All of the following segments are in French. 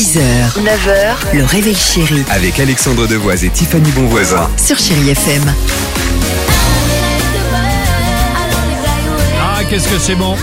6h, 9h, le réveil chéri Avec Alexandre Devoise et Tiffany Bonvoisin. sur Chérie FM. Ah, qu'est-ce que c'est bon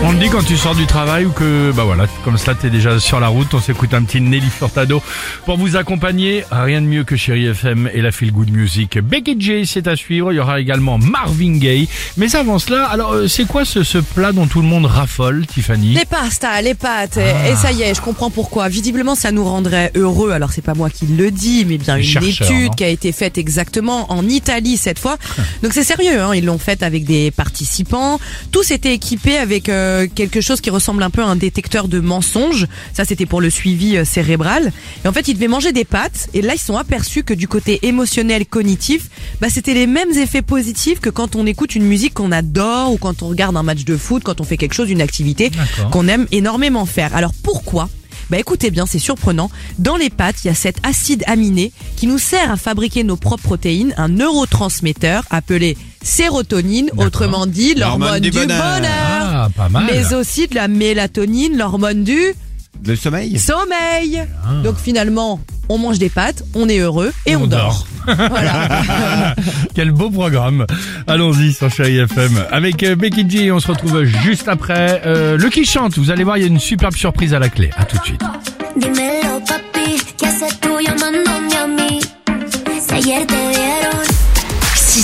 On te dit quand tu sors du travail ou que, bah voilà, comme ça t'es déjà sur la route, on s'écoute un petit Nelly Furtado pour vous accompagner. Rien de mieux que Chéri FM et la Feel Good Music. Becky J, c'est à suivre. Il y aura également Marvin Gaye. Mais avant cela, alors euh, c'est quoi ce, ce plat dont tout le monde raffole, Tiffany? Les pastas, les pâtes, Ah. et ça y est, je comprends pourquoi. Visiblement, ça nous rendrait heureux. Alors, c'est pas moi qui le dis, mais bien une étude qui a été faite exactement en Italie cette fois. Donc c'est sérieux, hein. ils l'ont faite avec des participants. Tous étaient équipés avec euh, quelque chose qui ressemble un peu à un détecteur de mensonges. Ça, c'était pour le suivi euh, cérébral. Et en fait, ils devaient manger des pâtes. Et là, ils sont aperçus que du côté émotionnel, cognitif, bah, c'était les mêmes effets positifs que quand on écoute une musique qu'on adore ou quand on regarde un match de foot, quand on fait quelque chose, une activité qu'on aime énormément faire. Alors pourquoi? Bah écoutez bien, c'est surprenant. Dans les pâtes, il y a cet acide aminé qui nous sert à fabriquer nos propres protéines, un neurotransmetteur appelé sérotonine, autrement dit l'hormone du, bonheur. Ah, pas mal. Mais aussi de la mélatonine, l'hormone du Le sommeil sommeil. Donc finalement, on mange des pâtes, on est heureux et on, dort. voilà. Quel beau programme. Allons-y sur Chéri FM. Avec euh, Becky G, on se retrouve juste après. Euh, le qui chante, vous allez voir, il y a une superbe surprise à la clé. À tout de suite. Dímelo,